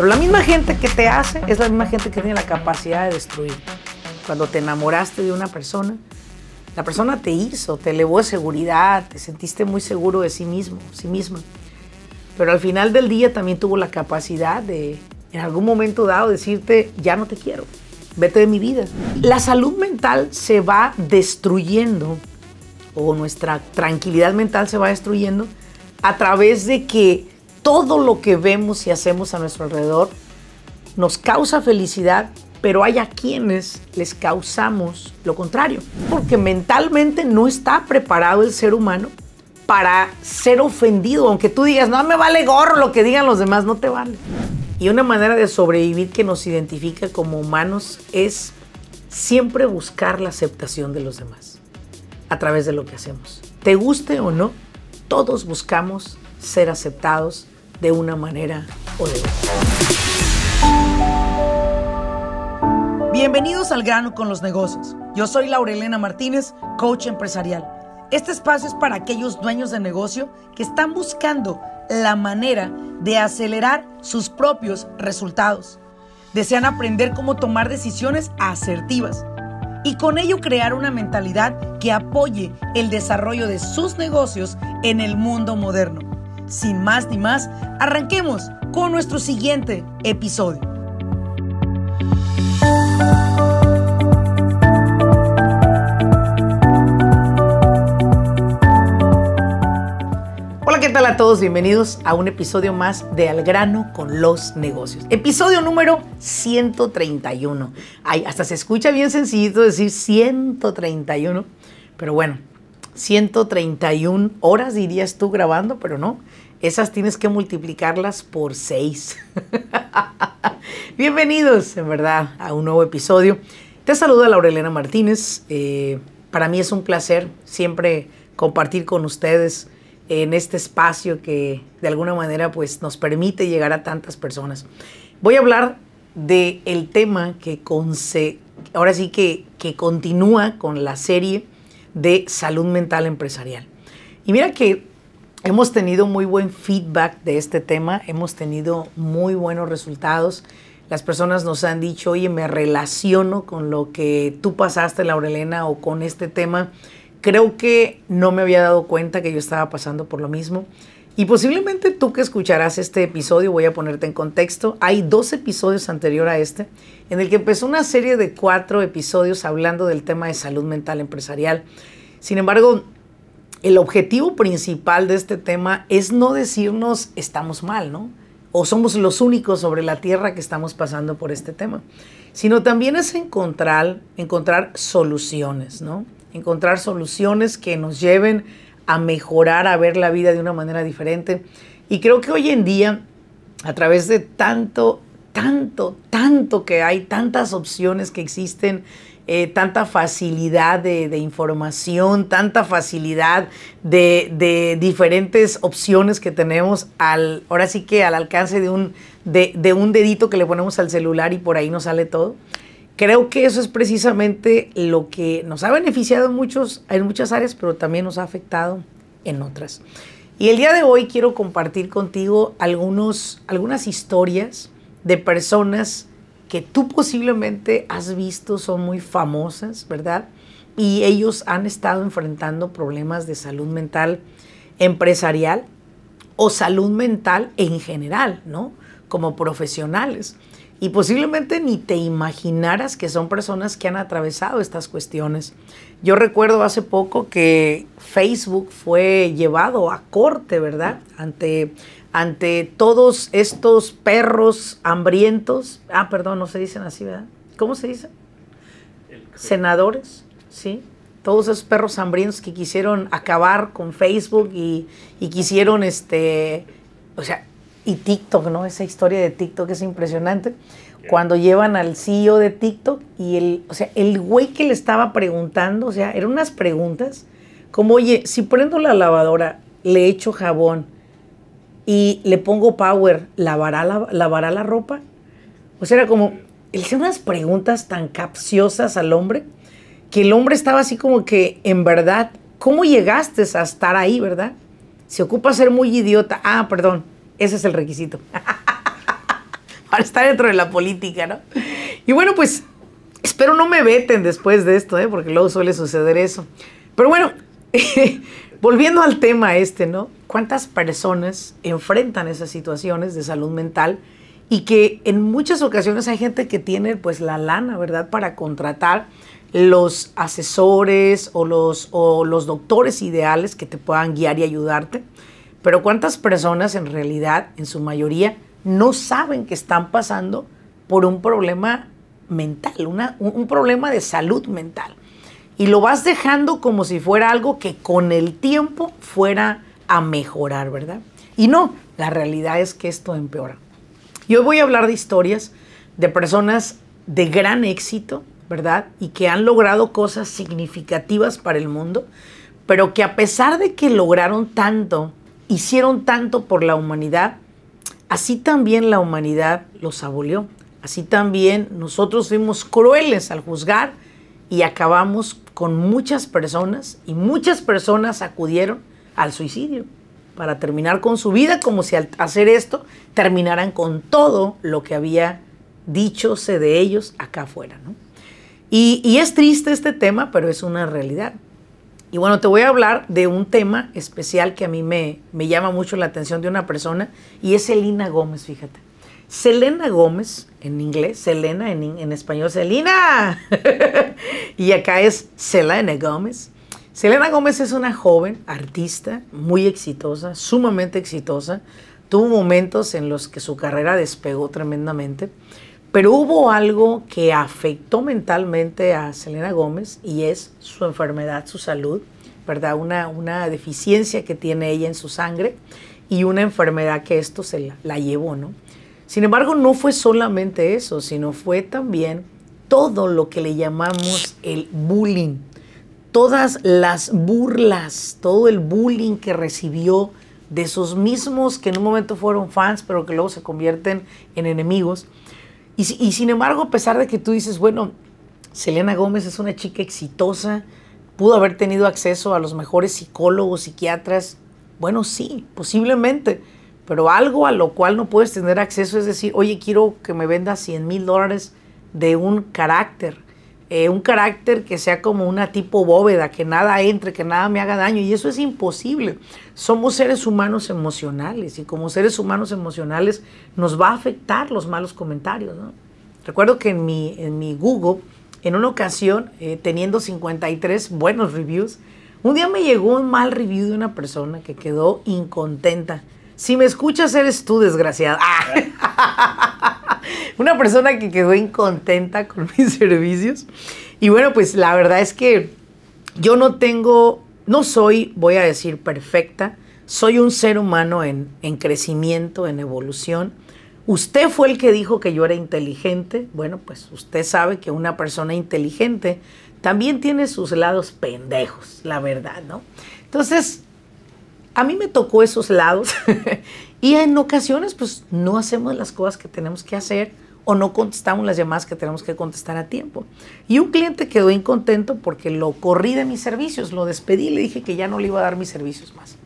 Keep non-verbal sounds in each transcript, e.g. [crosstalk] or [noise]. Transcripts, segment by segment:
Pero la misma gente que te hace es la misma gente que tiene la capacidad de destruir. Cuando te enamoraste de una persona, la persona te hizo, te elevó de seguridad, te sentiste muy seguro de sí mismo, sí misma. Pero al final del día también tuvo la capacidad de, en algún momento dado, decirte, ya no te quiero, vete de mi vida. La salud mental se va destruyendo, o nuestra tranquilidad mental se va destruyendo, a través de que todo lo que vemos y hacemos a nuestro alrededor nos causa felicidad, pero hay a quienes les causamos lo contrario, porque mentalmente no está preparado el ser humano para ser ofendido, aunque tú digas, no me vale gorro lo que digan los demás, no te vale. Y una manera de sobrevivir que nos identifica como humanos es siempre buscar la aceptación de los demás a través de lo que hacemos. Te guste o no, todos buscamos ser aceptados de una manera o de otra. Bienvenidos al grano con los negocios. Yo soy Laurelena Martínez, coach empresarial. Este espacio es para aquellos dueños de negocio que están buscando la manera de acelerar sus propios resultados. Desean aprender cómo tomar decisiones asertivas y con ello crear una mentalidad que apoye el desarrollo de sus negocios en el mundo moderno. Sin más ni más, arranquemos con nuestro siguiente episodio. Hola, ¿qué tal a todos? Bienvenidos a un episodio más de Al grano con los negocios. Episodio número 131. Ay, hasta se escucha bien sencillito decir 131, pero bueno, 131 horas dirías tú grabando, pero no. Esas tienes que multiplicarlas por 6. [laughs] Bienvenidos, en verdad, a un nuevo episodio. Te saluda Laurelena Martínez. Eh, para mí es un placer siempre compartir con ustedes en este espacio que de alguna manera pues nos permite llegar a tantas personas. Voy a hablar del el tema que ahora sí que, que continúa con la serie de salud mental empresarial. Y mira que hemos tenido muy buen feedback de este tema, hemos tenido muy buenos resultados. Las personas nos han dicho, oye, me relaciono con lo que tú pasaste, Laurelena, o con este tema Creo que no me había dado cuenta que yo estaba pasando por lo mismo. Y posiblemente tú que escucharás este episodio, voy a ponerte en contexto, hay dos episodios anterior a este, en el que empezó una serie de cuatro episodios hablando del tema de salud mental empresarial. Sin embargo, el objetivo principal de este tema es no decirnos estamos mal, ¿no? O somos los únicos sobre la tierra que estamos pasando por este tema, sino también es encontrar, encontrar soluciones, ¿no? encontrar soluciones que nos lleven a mejorar, a ver la vida de una manera diferente. Y creo que hoy en día, a través de tanto, tanto, tanto que hay, tantas opciones que existen, eh, tanta facilidad de, información, tanta facilidad de, de, diferentes opciones que tenemos al, ahora sí que al alcance de un, de, de un dedito que le ponemos al celular y por ahí nos sale todo. Creo que eso es precisamente lo que nos ha beneficiado en, muchos, en muchas áreas, pero también nos ha afectado en otras. Y el día de hoy quiero compartir contigo algunos, algunas historias de personas que tú posiblemente has visto, son muy famosas, ¿verdad? Y ellos han estado enfrentando problemas de salud mental empresarial o salud mental en general, ¿no? Como profesionales. Y posiblemente ni te imaginaras que son personas que han atravesado estas cuestiones. Yo recuerdo hace poco que Facebook fue llevado a corte, ¿verdad? Ante, ante todos estos perros hambrientos. Ah, perdón, no se dicen así, ¿verdad? ¿Cómo se dice? Senadores, ¿sí? Todos esos perros hambrientos que quisieron acabar con Facebook y, y quisieron, este, o sea, y TikTok, ¿no? Esa historia de TikTok es impresionante. Cuando llevan al CEO de TikTok y el, o sea, el güey que le estaba preguntando, o sea, eran unas preguntas como, oye, si prendo la lavadora, le echo jabón y le pongo power, ¿lavará la, lavará la ropa? O sea, era como, él hacía unas preguntas tan capciosas al hombre que el hombre estaba así como que, en verdad, ¿cómo llegaste a estar ahí, verdad? Se ocupa ser muy idiota. Ah, perdón, ese es el requisito. [laughs] para estar dentro de la política, ¿no? Y bueno, pues espero no me veten después de esto, ¿eh? porque luego suele suceder eso. Pero bueno, [laughs] volviendo al tema este, ¿no? ¿Cuántas personas enfrentan esas situaciones de salud mental? Y que en muchas ocasiones hay gente que tiene pues la lana, ¿verdad? Para contratar los asesores o los, o los doctores ideales que te puedan guiar y ayudarte. Pero cuántas personas en realidad, en su mayoría, no saben que están pasando por un problema mental, un problema de salud mental. Y lo vas dejando como si fuera algo que con el tiempo fuera a mejorar, ¿verdad? Y no, la realidad es que esto empeora. Y hoy voy a hablar de historias de personas de gran éxito, ¿verdad? Y que han logrado cosas significativas para el mundo, pero que a pesar de que lograron tanto, hicieron tanto por la humanidad, así también la humanidad los abolió. Así también nosotros fuimos crueles al juzgar y acabamos con muchas personas y muchas personas acudieron al suicidio para terminar con su vida como si al hacer esto terminaran con todo lo que había dichose de ellos acá afuera. ¿no? Y, es triste este tema, pero es una realidad. Y bueno, te voy a hablar de un tema especial que a mí me, me llama mucho la atención de una persona y es Selena Gómez, fíjate. Selena Gómez, en inglés, Selena, en, en español, Selena. [laughs] y acá es Selena Gómez. Selena Gómez es una joven artista muy exitosa, sumamente exitosa. Tuvo momentos en los que su carrera despegó tremendamente. Pero hubo algo que afectó mentalmente a Selena Gómez y es su enfermedad, su salud, ¿verdad? Una, una deficiencia que tiene ella en su sangre y una enfermedad que esto se la, la llevó, ¿no? Sin embargo, no fue solamente eso, sino fue también todo lo que le llamamos el bullying, todas las burlas, todo el bullying que recibió de esos mismos que en un momento fueron fans, pero que luego se convierten en enemigos. Y, sin embargo, a pesar de que tú dices, bueno, Selena Gómez es una chica exitosa, pudo haber tenido acceso a los mejores psicólogos, psiquiatras, bueno, sí, posiblemente, pero algo a lo cual no puedes tener acceso es decir, oye, quiero que me vendas 100 mil dólares de un carácter, eh, un carácter que sea como una tipo bóveda, que nada entre, que nada me haga daño, y eso es imposible. Somos seres humanos emocionales y como seres humanos emocionales nos va a afectar los malos comentarios. Recuerdo que en mi, en mi Google, en una ocasión, eh, teniendo 53 buenos reviews, un día me llegó un mal review de una persona que quedó incontenta. Si me escuchas, eres tú, desgraciada. [laughs] una persona que quedó incontenta con [laughs] mis servicios. Y bueno, pues la verdad es que yo no tengo, no soy, voy a decir, perfecta. Soy un ser humano en, en crecimiento, en evolución. Usted fue el que dijo que yo era inteligente. Bueno, pues usted sabe que una persona inteligente también tiene sus lados pendejos, la verdad, ¿no? Entonces, a mí me tocó esos lados [laughs] y en ocasiones pues no hacemos las cosas que tenemos que hacer o no contestamos las llamadas que tenemos que contestar a tiempo. Y un cliente quedó incontento porque lo corrí de mis servicios, lo despedí, le dije que ya no le iba a dar mis servicios más.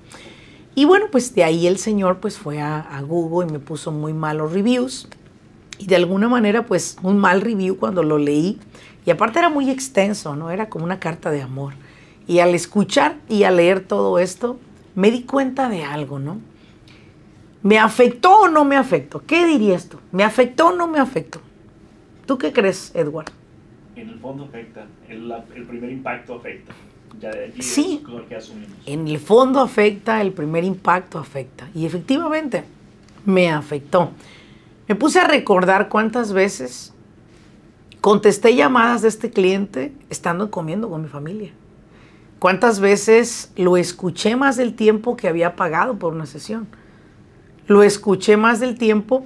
Y bueno, pues de ahí el señor pues fue a, a Google y me puso muy malos reviews. Y de alguna manera pues un mal review cuando lo leí. Y aparte era muy extenso, ¿no? Era como una carta de amor. Y al escuchar y al leer todo esto, me di cuenta de algo, ¿no? ¿Me afectó o no me afectó? ¿Qué dirías tú? ¿Me afectó o no me afectó? ¿Tú qué crees, Edward? En el fondo afecta, el, el primer impacto afecta. Ya de sí, es lo que asumimos. en el fondo afecta, el primer impacto afecta. Y efectivamente, me afectó. Me puse a recordar cuántas veces contesté llamadas de este cliente estando comiendo con mi familia. ¿Cuántas veces lo escuché más del tiempo que había pagado por una sesión? Lo escuché más del tiempo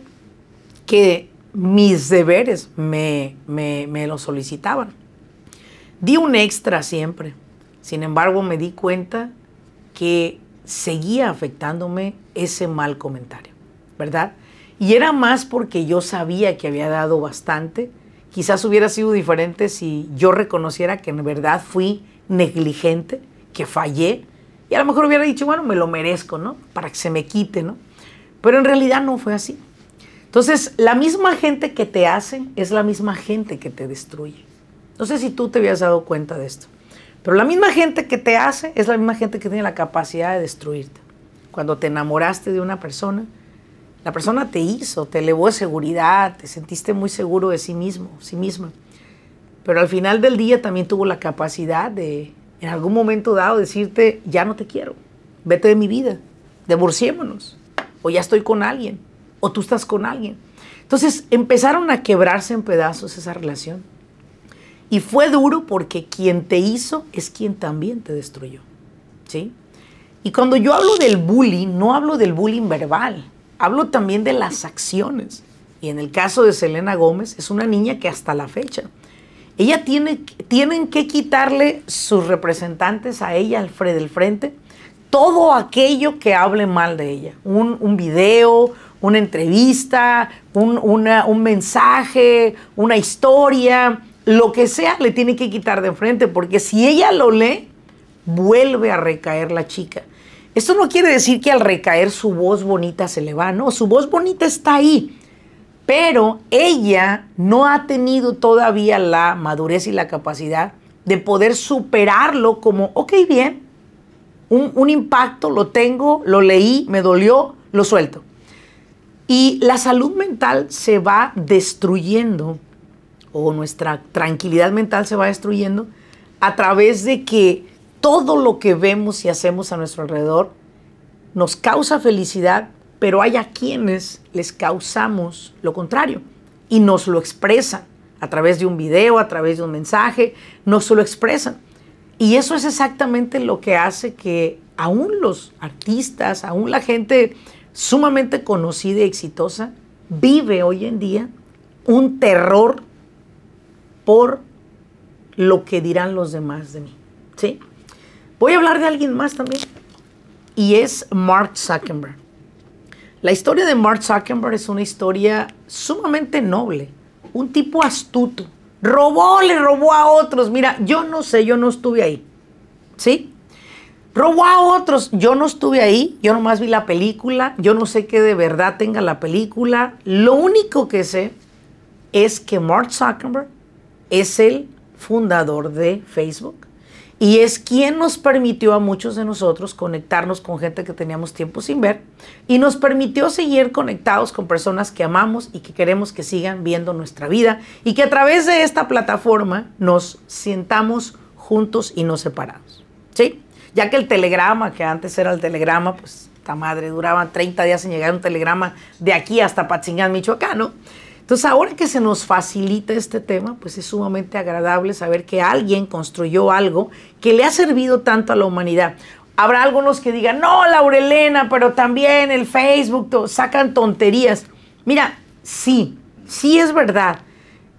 que mis deberes me, me, lo solicitaban. Di un extra siempre. Sin embargo, me di cuenta que seguía afectándome ese mal comentario, ¿verdad? Y era más porque yo sabía que había dado bastante. Quizás hubiera sido diferente si yo reconociera que en verdad fui negligente, que fallé. Y a lo mejor hubiera dicho, bueno, me lo merezco, ¿no? Para que se me quite, ¿no? Pero en realidad no fue así. Entonces, la misma gente que te hace es la misma gente que te destruye. No sé si tú te habías dado cuenta de esto, pero la misma gente que te hace es la misma gente que tiene la capacidad de destruirte. Cuando te enamoraste de una persona, la persona te hizo, te elevó de seguridad, te sentiste muy seguro de sí mismo, sí misma. Pero al final del día también tuvo la capacidad de, en algún momento dado, decirte, ya no te quiero, vete de mi vida, divorciémonos, o ya estoy con alguien, o tú estás con alguien. Entonces empezaron a quebrarse en pedazos esa relación. Y fue duro porque quien te hizo es quien también te destruyó. ¿Sí? Y cuando yo hablo del bullying, no hablo del bullying verbal, hablo también de las acciones. Y en el caso de Selena Gómez, es una niña que hasta la fecha ella tiene, tienen que quitarle sus representantes a ella al del frente todo aquello que hable mal de ella. Un, video, una entrevista, un, mensaje, una historia, lo que sea, le tiene que quitar de frente, porque si ella lo lee, vuelve a recaer la chica. Esto no quiere decir que al recaer su voz bonita se le va, no, su voz bonita está ahí pero ella no ha tenido todavía la madurez y la capacidad de poder superarlo como, ok, bien, un, impacto, lo tengo, lo leí, me dolió, lo suelto. Y la salud mental se va destruyendo, o nuestra tranquilidad mental se va destruyendo, a través de que todo lo que vemos y hacemos a nuestro alrededor nos causa felicidad, pero hay a quienes les causamos lo contrario y nos lo expresan a través de un video, a través de un mensaje, nos lo expresan. Y eso es exactamente lo que hace que aún los artistas, aún la gente sumamente conocida y exitosa, vive hoy en día un terror por lo que dirán los demás de mí. ¿sí? Voy a hablar de alguien más también. Y es Mark Zuckerberg. La historia de Mark Zuckerberg es una historia sumamente noble. Un tipo astuto. Robó, le robó a otros. Mira, yo no sé, yo no estuve ahí. ¿Sí? Robó a otros. Yo no estuve ahí. Yo nomás vi la película. Yo no sé qué de verdad tenga la película. Lo único que sé es que Mark Zuckerberg es el fundador de Facebook y es quien nos permitió a muchos de nosotros conectarnos con gente que teníamos tiempo sin ver y nos permitió seguir conectados con personas que amamos y que queremos que sigan viendo nuestra vida y que a través de esta plataforma nos sientamos juntos y no separados. ¿Sí? Ya que el telegrama, que antes era el telegrama, pues esta madre duraba 30 días en llegar un telegrama de aquí hasta Patzingán, Michoacán, ¿no? Entonces, ahora que se nos facilita este tema, pues es sumamente agradable saber que alguien construyó algo que le ha servido tanto a la humanidad. Habrá algunos que digan, no, Laurelena, pero también el Facebook, sacan tonterías. Mira, sí, sí es verdad,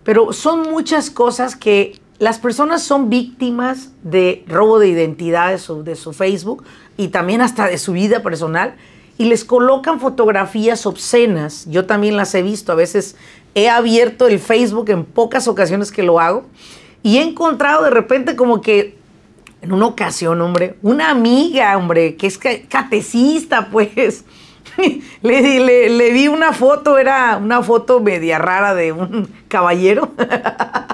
pero son muchas cosas que las personas son víctimas de robo de identidad de de su Facebook y también hasta de su vida personal y les colocan fotografías obscenas. Yo también las he visto, a veces he abierto el Facebook en pocas ocasiones que lo hago y he encontrado de repente como que en una ocasión, hombre, una amiga, hombre, que es catecista, pues, [laughs] le, le, vi una foto, era una foto media rara de un caballero. [laughs]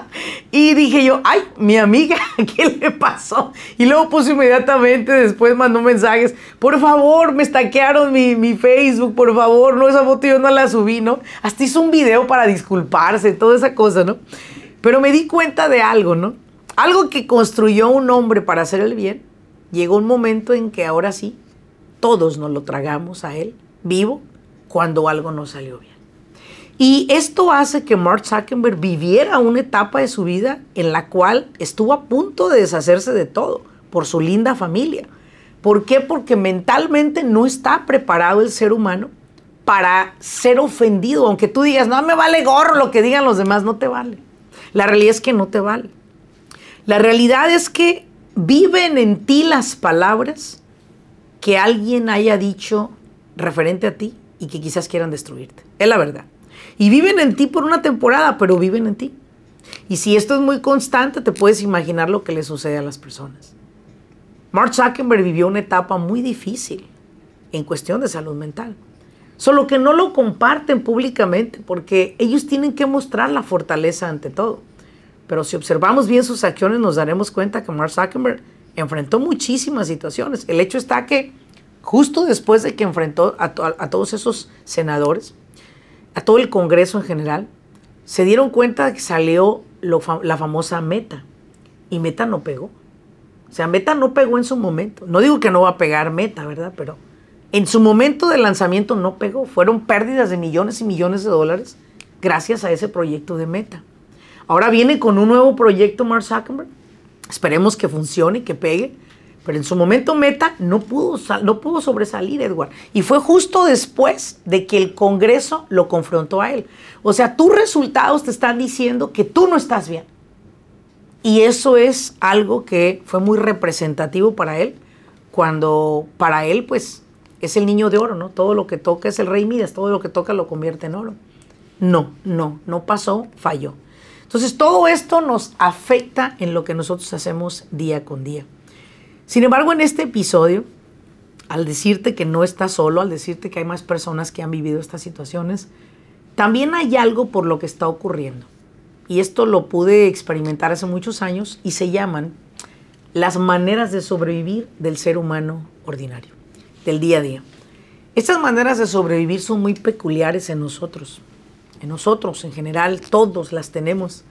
y dije yo, ay, mi amiga, [laughs] ¿qué le pasó? Y luego puse inmediatamente, después mandó mensajes, por favor, me estaquearon mi, mi Facebook, por favor, no, esa foto yo no la subí, ¿no? Hasta hizo un video para disculparse, toda esa cosa, ¿no? Pero me di cuenta de algo, ¿no? Algo que construyó un hombre para hacer el bien, llegó un momento en que ahora sí, todos nos lo tragamos a él vivo cuando algo no salió bien. Y esto hace que Mark Zuckerberg viviera una etapa de su vida en la cual estuvo a punto de deshacerse de todo por su linda familia. ¿Por qué? Porque mentalmente no está preparado el ser humano para ser ofendido. Aunque tú digas, no me vale gorro lo que digan los demás, no te vale. La realidad es que no te vale. La realidad es que viven en ti las palabras que alguien haya dicho referente a ti y que quizás quieran destruirte. Es la verdad. Y viven en ti por una temporada, pero viven en ti. Y si esto es muy constante, te puedes imaginar lo que le sucede a las personas. Mark Zuckerberg vivió una etapa muy difícil en cuestión de salud mental. Solo que no lo comparten públicamente porque ellos tienen que mostrar la fortaleza ante todo. Pero si observamos bien sus acciones nos daremos cuenta que Mark Zuckerberg enfrentó muchísimas situaciones. El hecho está que justo después de que enfrentó a, todos esos senadores, a todo el Congreso en general, se dieron cuenta de que salió la famosa meta. Y meta no pegó. O sea, meta no pegó en su momento. No digo que no va a pegar meta, ¿verdad? Pero en su momento de lanzamiento no pegó. Fueron pérdidas de millones y millones de dólares gracias a ese proyecto de meta. Ahora viene con un nuevo proyecto Mark Zuckerberg. Esperemos que funcione, que pegue. Pero en su momento Meta no pudo, no pudo sobresalir, Edward. Y fue justo después de que el Congreso lo confrontó a él. O sea, tus resultados te están diciendo que tú no estás bien. Y eso es algo que fue muy representativo para él, cuando para él, pues, es el niño de oro, ¿no? Todo lo que toca es el rey Midas, todo lo que toca lo convierte en oro. No, no, no pasó, falló. Entonces todo esto nos afecta en lo que nosotros hacemos día con día. Sin embargo, en este episodio, al decirte que no estás solo, al decirte que hay más personas que han vivido estas situaciones, también hay algo por lo que está ocurriendo. Y esto lo pude experimentar hace muchos años y se llaman las maneras de sobrevivir del ser humano ordinario, del día a día. Estas maneras de sobrevivir son muy peculiares en nosotros en nosotros en general, todos las tenemos.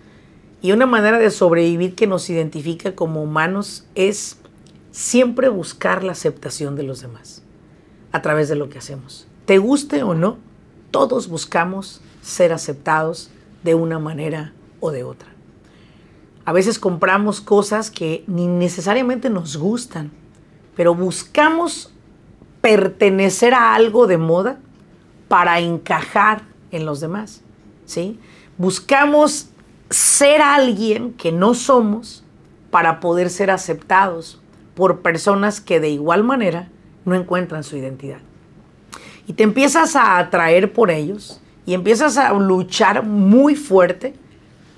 Y una manera de sobrevivir que nos identifica como humanos es siempre buscar la aceptación de los demás a través de lo que hacemos. Te guste o no, todos buscamos ser aceptados de una manera o de otra. A veces compramos cosas que ni necesariamente nos gustan, pero buscamos pertenecer a algo de moda para encajar en los demás. ¿sí? Buscamos ser alguien que no somos para poder ser aceptados por personas que de igual manera no encuentran su identidad. Y te empiezas a atraer por ellos y empiezas a luchar muy fuerte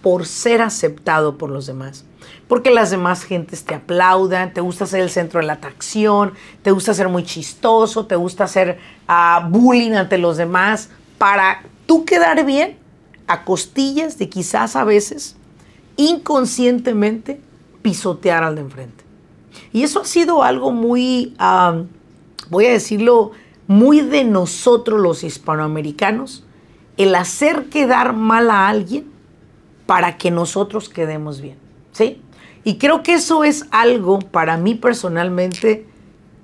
por ser aceptado por los demás. Porque las demás gentes te aplaudan, te gusta ser el centro de la atracción, te gusta ser muy chistoso, te gusta hacer uh, bullying ante los demás para tú quedar bien a costillas de quizás a veces inconscientemente pisotear al de enfrente. Y eso ha sido algo muy, voy a decirlo, muy de nosotros los hispanoamericanos, el hacer quedar mal a alguien para que nosotros quedemos bien. ¿Sí? Y creo que eso es algo para mí personalmente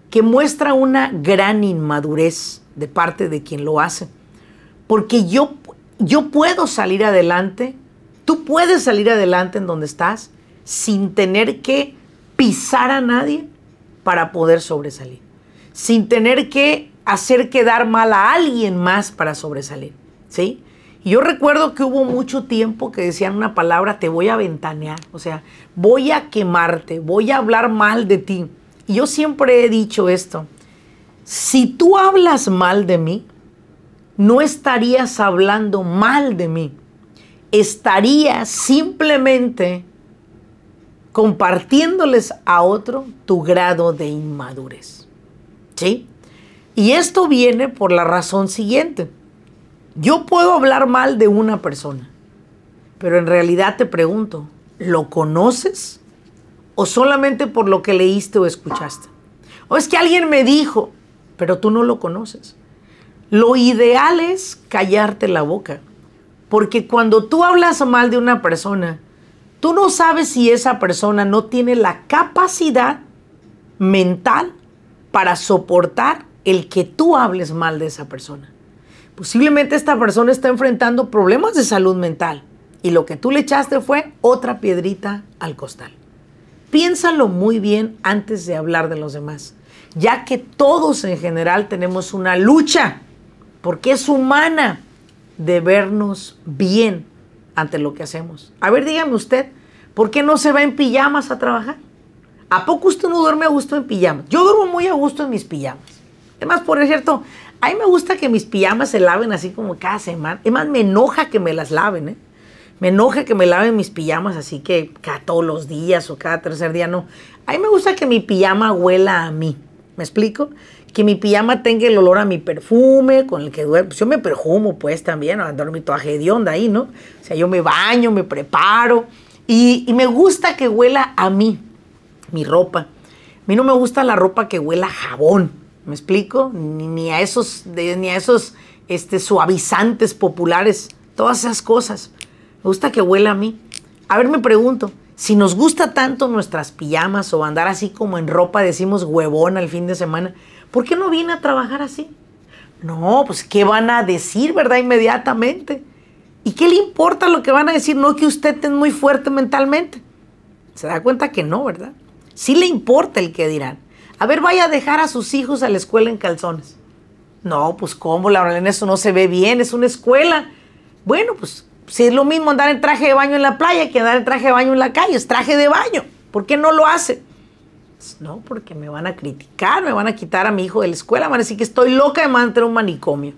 que muestra una gran inmadurez de parte de quien lo hace. Porque yo yo puedo salir adelante, tú puedes salir adelante en donde estás sin tener que pisar a nadie para poder sobresalir, sin tener que hacer quedar mal a alguien más para sobresalir, ¿sí? Y yo recuerdo que hubo mucho tiempo que decían una palabra, te voy a ventanear, o sea, voy a quemarte, voy a hablar mal de ti. Y yo siempre he dicho esto, si tú hablas mal de mí, no estarías hablando mal de mí. Estarías simplemente compartiéndoles a otro tu grado de inmadurez. ¿Sí? Y esto viene por la razón siguiente. Yo puedo hablar mal de una persona, pero en realidad te pregunto, ¿lo conoces? ¿O solamente por lo que leíste o escuchaste? O es que alguien me dijo, pero tú no lo conoces. Lo ideal es callarte la boca, porque cuando tú hablas mal de una persona, tú no sabes si esa persona no tiene la capacidad mental para soportar el que tú hables mal de esa persona. Posiblemente esta persona está enfrentando problemas de salud mental y lo que tú le echaste fue otra piedrita al costal. Piénsalo muy bien antes de hablar de los demás, ya que todos en general tenemos una lucha porque es humana de vernos bien ante lo que hacemos. A ver, dígame usted, ¿por qué no se va en pijamas a trabajar? ¿A poco usted no duerme a gusto en pijamas? Yo duermo muy a gusto en mis pijamas. Además, por cierto, a mí me gusta que mis pijamas se laven así como cada semana. Es más, me enoja que me las laven, ¿eh? Me enoja que me laven mis pijamas así que cada todos los días o cada tercer día, no. A mí me gusta que mi pijama huela a mí. ¿Me explico? Que mi pijama tenga el olor a mi perfume con el que duermo. Pues yo me perfumo, pues también, a dormir toda onda ahí, ¿no? O sea, yo me baño, me preparo y, me gusta que huela a mí, mi ropa. A mí no me gusta la ropa que huela jabón, ¿me explico? Ni, ni a esos, ni a esos este, suavizantes populares, todas esas cosas. Me gusta que huela a mí. A ver, me pregunto, si nos gusta tanto nuestras pijamas o andar así como en ropa, decimos huevón al fin de semana, ¿por qué no viene a trabajar así? No, pues ¿qué van a decir, verdad? Inmediatamente. ¿Y qué le importa lo que van a decir? No que usted esté muy fuerte mentalmente. Se da cuenta que no, ¿verdad? Sí le importa el que dirán. A ver, vaya a dejar a sus hijos a la escuela en calzones. No, pues cómo, Laura, eso no se ve bien, es una escuela. Bueno, pues si es lo mismo andar en traje de baño en la playa que andar en traje de baño en la calle, es traje de baño. ¿Por qué no lo hace? Pues, no, porque me van a criticar, me van a quitar a mi hijo de la escuela, van a decir que estoy loca de mantener un manicomio.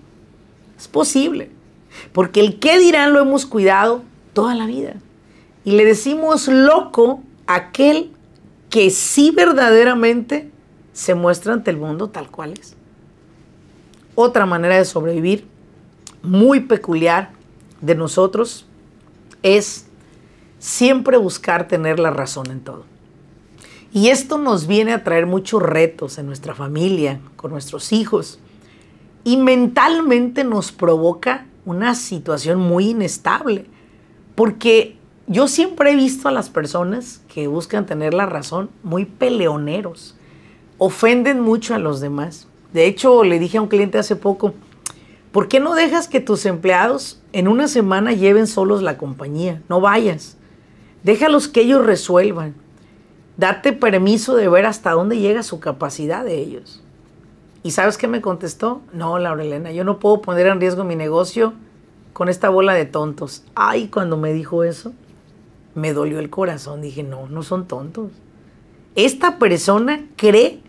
Es posible, porque el qué dirán lo hemos cuidado toda la vida. Y le decimos loco a aquel que sí verdaderamente se muestra ante el mundo tal cual es. Otra manera de sobrevivir muy peculiar de nosotros es siempre buscar tener la razón en todo. Y esto nos viene a traer muchos retos en nuestra familia, con nuestros hijos. Y mentalmente nos provoca una situación muy inestable. Porque yo siempre he visto a las personas que buscan tener la razón muy peleoneros. Ofenden mucho a los demás. De hecho, le dije a un cliente hace poco, ¿Por qué no dejas que tus empleados en una semana lleven solos la compañía? No vayas. Déjalos que ellos resuelvan. Date permiso de ver hasta dónde llega su capacidad de ellos. ¿Y sabes qué me contestó? No, Laura yo no puedo poner en riesgo mi negocio con esta bola de tontos. Ay, cuando me dijo eso, me dolió el corazón. Dije, no, no son tontos. Esta persona cree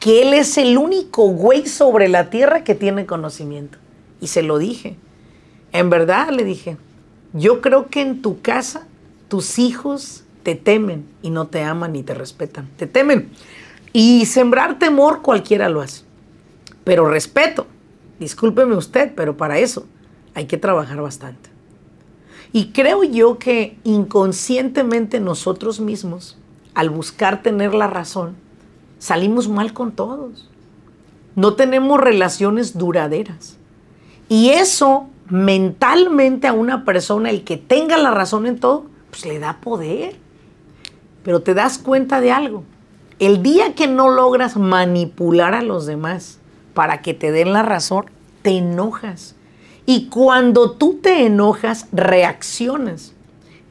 que él es el único güey sobre la tierra que tiene conocimiento. Y se lo dije. En verdad le dije, yo creo que en tu casa tus hijos te temen y no te aman ni te respetan. Te temen. Y sembrar temor cualquiera lo hace. Pero respeto. Discúlpeme usted, pero para eso hay que trabajar bastante. Y creo yo que inconscientemente nosotros mismos, al buscar tener la razón, salimos mal con todos. No tenemos relaciones duraderas. Y eso mentalmente a una persona, el que tenga la razón en todo, pues le da poder. Pero te das cuenta de algo. El día que no logras manipular a los demás para que te den la razón, te enojas. Y cuando tú te enojas, reaccionas.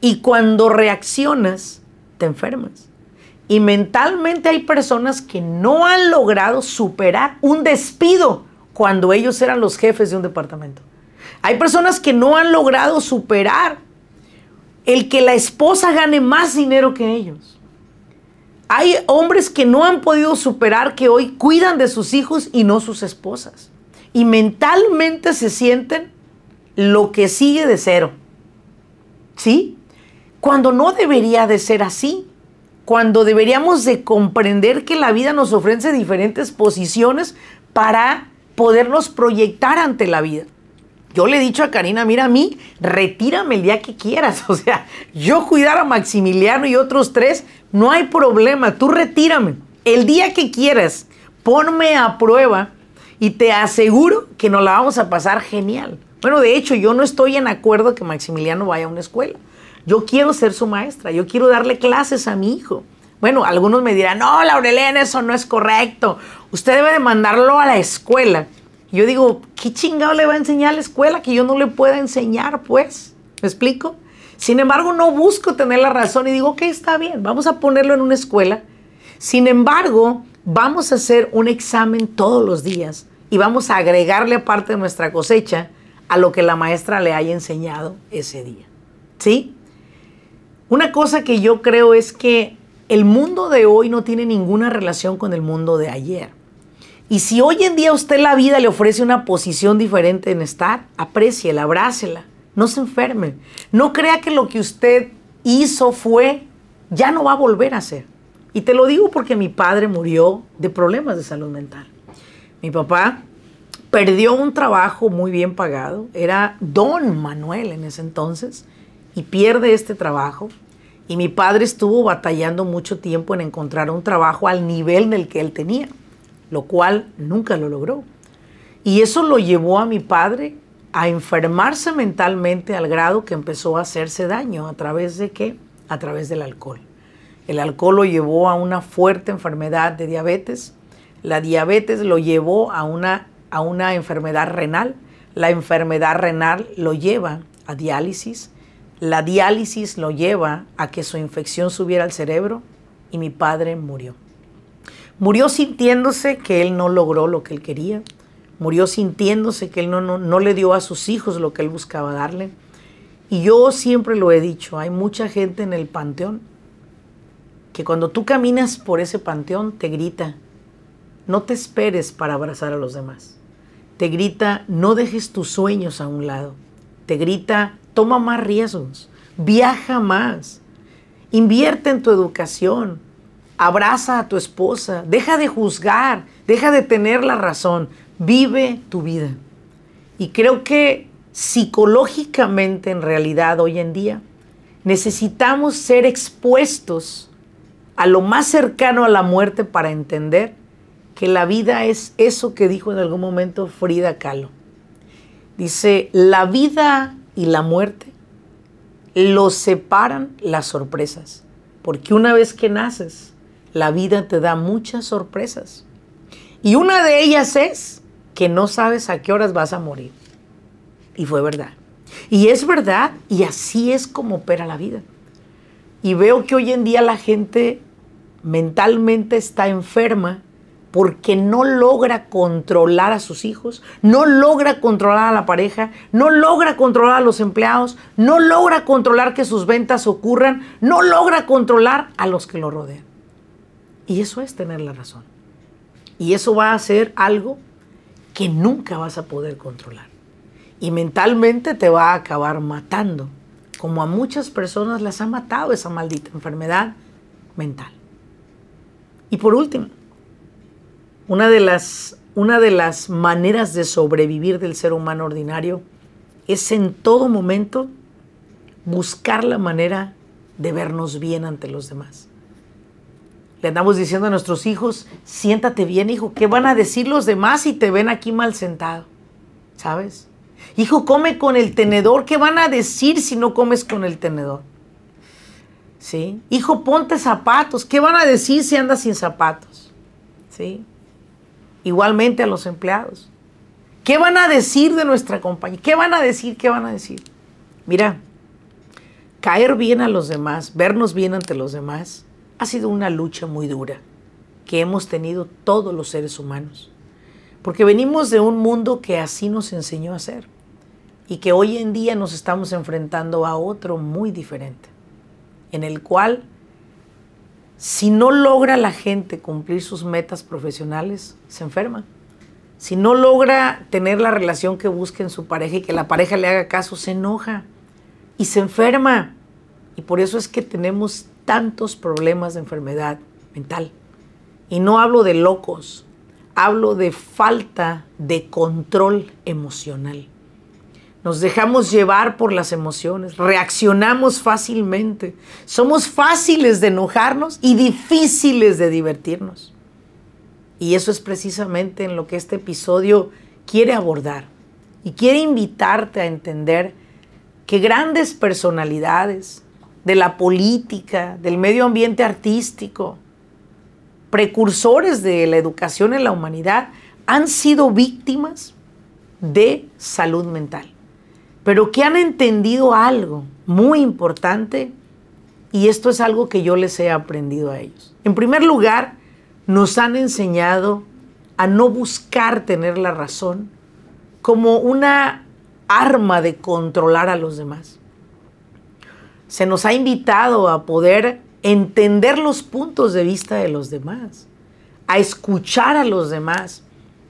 Y cuando reaccionas, te enfermas. Y mentalmente hay personas que no han logrado superar un despido cuando ellos eran los jefes de un departamento. Hay personas que no han logrado superar el que la esposa gane más dinero que ellos. Hay hombres que no han podido superar que hoy cuidan de sus hijos y no sus esposas. Y mentalmente se sienten lo que sigue de cero. ¿Sí? Cuando no debería de ser así. Cuando deberíamos de comprender que la vida nos ofrece diferentes posiciones para podernos proyectar ante la vida. Yo le he dicho a Karina, mira a mí, retírame el día que quieras. [laughs] O sea, yo cuidar a Maximiliano y otros tres, no hay problema, tú retírame. El día que quieras, ponme a prueba y te aseguro que nos la vamos a pasar genial. Bueno, de hecho, yo no estoy en acuerdo que Maximiliano vaya a una escuela. Yo quiero ser su maestra, yo quiero darle clases a mi hijo. Bueno, algunos me dirán, no, Laurelena, eso no es correcto. Usted debe de mandarlo a la escuela. Yo digo, ¿qué chingado le va a enseñar a la escuela que yo no le pueda enseñar, pues? ¿Me explico? Sin embargo, no busco tener la razón y digo, ok, está bien, vamos a ponerlo en una escuela. Sin embargo, vamos a hacer un examen todos los días y vamos a agregarle parte de nuestra cosecha a lo que la maestra le haya enseñado ese día. ¿Sí? Una cosa que yo creo es que el mundo de hoy no tiene ninguna relación con el mundo de ayer. Y si hoy en día usted la vida le ofrece una posición diferente en estar, apréciela, abrácela, no se enferme. No crea que lo que usted hizo fue, ya no va a volver a ser. Y te lo digo porque mi padre murió de problemas de salud mental. Mi papá perdió un trabajo muy bien pagado, era don Manuel en ese entonces, y pierde este trabajo. Y mi padre estuvo batallando mucho tiempo en encontrar un trabajo al nivel en el que él tenía, lo cual nunca lo logró. Y eso lo llevó a mi padre a enfermarse mentalmente al grado que empezó a hacerse daño. ¿A través de qué? A través del alcohol. El alcohol lo llevó a una fuerte enfermedad de diabetes. La diabetes lo llevó a una a una enfermedad renal. La enfermedad renal lo lleva a diálisis. La diálisis lo lleva a que su infección subiera al cerebro y mi padre murió. Murió sintiéndose que él no logró lo que él quería. Murió sintiéndose que él no, no, no le dio a sus hijos lo que él buscaba darle. Y yo siempre lo he dicho, hay mucha gente en el panteón que cuando tú caminas por ese panteón te grita, no te esperes para abrazar a los demás. Te grita, no dejes tus sueños a un lado. Te grita, toma más riesgos, viaja más, invierte en tu educación, abraza a tu esposa, deja de juzgar, deja de tener la razón, vive tu vida. Y creo que psicológicamente en realidad hoy en día necesitamos ser expuestos a lo más cercano a la muerte para entender que la vida es eso que dijo en algún momento Frida Kahlo. Dice, la vida y la muerte los separan las sorpresas, porque una vez que naces, la vida te da muchas sorpresas. Y una de ellas es que no sabes a qué horas vas a morir. Y fue verdad. Y es verdad, y así es como opera la vida. Y veo que hoy en día la gente mentalmente está enferma porque no logra controlar a sus hijos, no logra controlar a la pareja, no logra controlar a los empleados, no logra controlar que sus ventas ocurran, no logra controlar a los que lo rodean. Y eso es tener la razón. Y eso va a ser algo que nunca vas a poder controlar. Y mentalmente te va a acabar matando, como a muchas personas las ha matado esa maldita enfermedad mental. Y por último, una de las, una de las maneras de sobrevivir del ser humano ordinario es en todo momento buscar la manera de vernos bien ante los demás. Le andamos diciendo a nuestros hijos, siéntate bien, hijo, ¿qué van a decir los demás si te ven aquí mal sentado? ¿Sabes? Hijo, come con el tenedor, ¿qué van a decir si no comes con el tenedor? ¿Sí? Hijo, ponte zapatos, ¿qué van a decir si andas sin zapatos? ¿Sí? igualmente a los empleados. ¿Qué van a decir de nuestra compañía? ¿Qué van a decir? ¿Qué van a decir? Mira, caer bien a los demás, vernos bien ante los demás, ha sido una lucha muy dura que hemos tenido todos los seres humanos. Porque venimos de un mundo que así nos enseñó a ser y que hoy en día nos estamos enfrentando a otro muy diferente, en el cual si no logra la gente cumplir sus metas profesionales, se enferma. Si no logra tener la relación que busca en su pareja y que la pareja le haga caso, se enoja y se enferma. Y por eso es que tenemos tantos problemas de enfermedad mental. Y no hablo de locos, hablo de falta de control emocional. Nos dejamos llevar por las emociones, reaccionamos fácilmente, somos fáciles de enojarnos y difíciles de divertirnos. Y eso es precisamente en lo que este episodio quiere abordar y quiere invitarte a entender que grandes personalidades de la política, del medio ambiente artístico, precursores de la educación en la humanidad, han sido víctimas de salud mental pero que han entendido algo muy importante y esto es algo que yo les he aprendido a ellos. En primer lugar, nos han enseñado a no buscar tener la razón como una arma de controlar a los demás. Se nos ha invitado a poder entender los puntos de vista de los demás, a escuchar a los demás,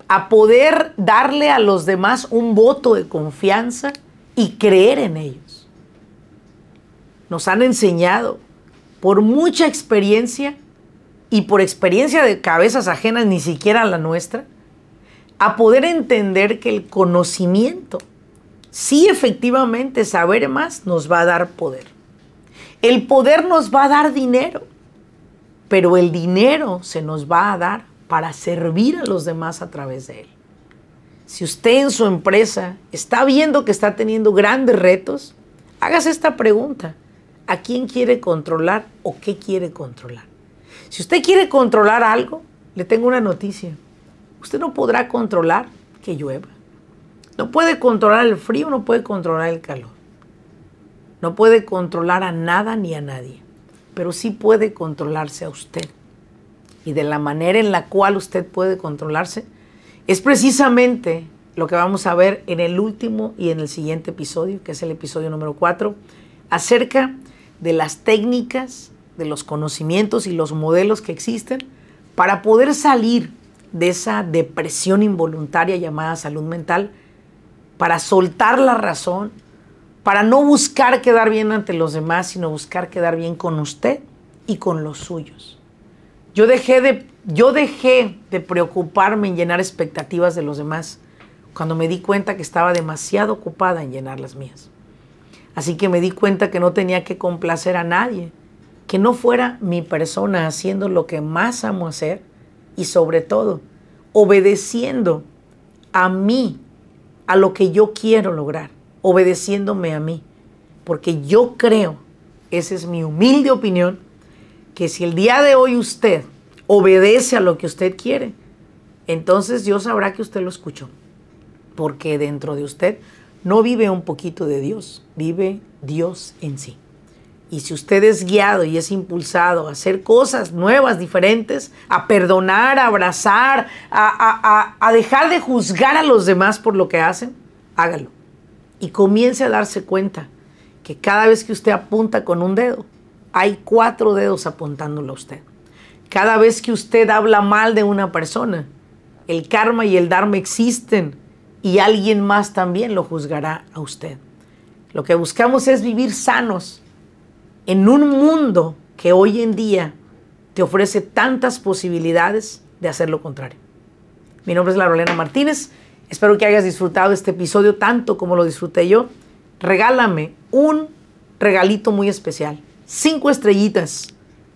a poder darle a los demás un voto de confianza y creer en ellos. Nos han enseñado por mucha experiencia y por experiencia de cabezas ajenas, ni siquiera la nuestra, a poder entender que el conocimiento, sí efectivamente saber más nos va a dar poder. El poder nos va a dar dinero, pero el dinero se nos va a dar para servir a los demás a través de él. Si usted en su empresa está viendo que está teniendo grandes retos, hágase esta pregunta. ¿A quién quiere controlar o qué quiere controlar? Si usted quiere controlar algo, le tengo una noticia. Usted no podrá controlar que llueva. No puede controlar el frío, no puede controlar el calor. No puede controlar a nada ni a nadie, pero sí puede controlarse a usted. Y de la manera en la cual usted puede controlarse es precisamente lo que vamos a ver en el último y en el siguiente episodio, que es el episodio número 4, acerca de las técnicas, de los conocimientos y los modelos que existen para poder salir de esa depresión involuntaria llamada salud mental, para soltar la razón, para no buscar quedar bien ante los demás, sino buscar quedar bien con usted y con los suyos. Yo dejé de, yo dejé de preocuparme en llenar expectativas de los demás cuando me di cuenta que estaba demasiado ocupada en llenar las mías. Así que me di cuenta que no tenía que complacer a nadie, que no fuera mi persona haciendo lo que más amo hacer, y sobre todo obedeciendo a mí, a lo que yo quiero lograr, obedeciéndome a mí. Porque yo creo, esa es mi humilde opinión, que si el día de hoy usted obedece a lo que usted quiere, entonces Dios sabrá que usted lo escuchó. Porque dentro de usted no vive un poquito de Dios, vive Dios en sí. Y si usted es guiado y es impulsado a hacer cosas nuevas, diferentes, a perdonar, a abrazar, a, dejar de juzgar a los demás por lo que hacen, hágalo. Y comience a darse cuenta que cada vez que usted apunta con un dedo, hay cuatro dedos apuntándolo a usted. Cada vez que usted habla mal de una persona, el karma y el dharma existen y alguien más también lo juzgará a usted. Lo que buscamos es vivir sanos en un mundo que hoy en día te ofrece tantas posibilidades de hacer lo contrario. Mi nombre es Larolena Martínez. Espero que hayas disfrutado este episodio tanto como lo disfruté yo. Regálame un regalito muy especial. Cinco estrellitas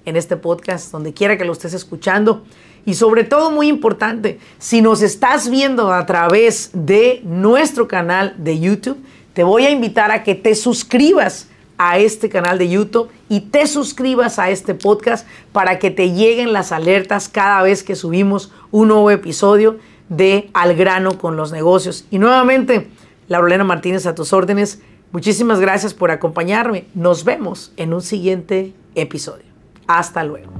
en este podcast, donde quiera que lo estés escuchando. Y sobre todo, muy importante, si nos estás viendo a través de nuestro canal de YouTube, te voy a invitar a que te suscribas a este canal de YouTube y te suscribas a este podcast para que te lleguen las alertas cada vez que subimos un nuevo episodio de Al grano con los negocios. Y nuevamente, Laurelena Martínez a tus órdenes. Muchísimas gracias por acompañarme. Nos vemos en un siguiente episodio. Hasta luego.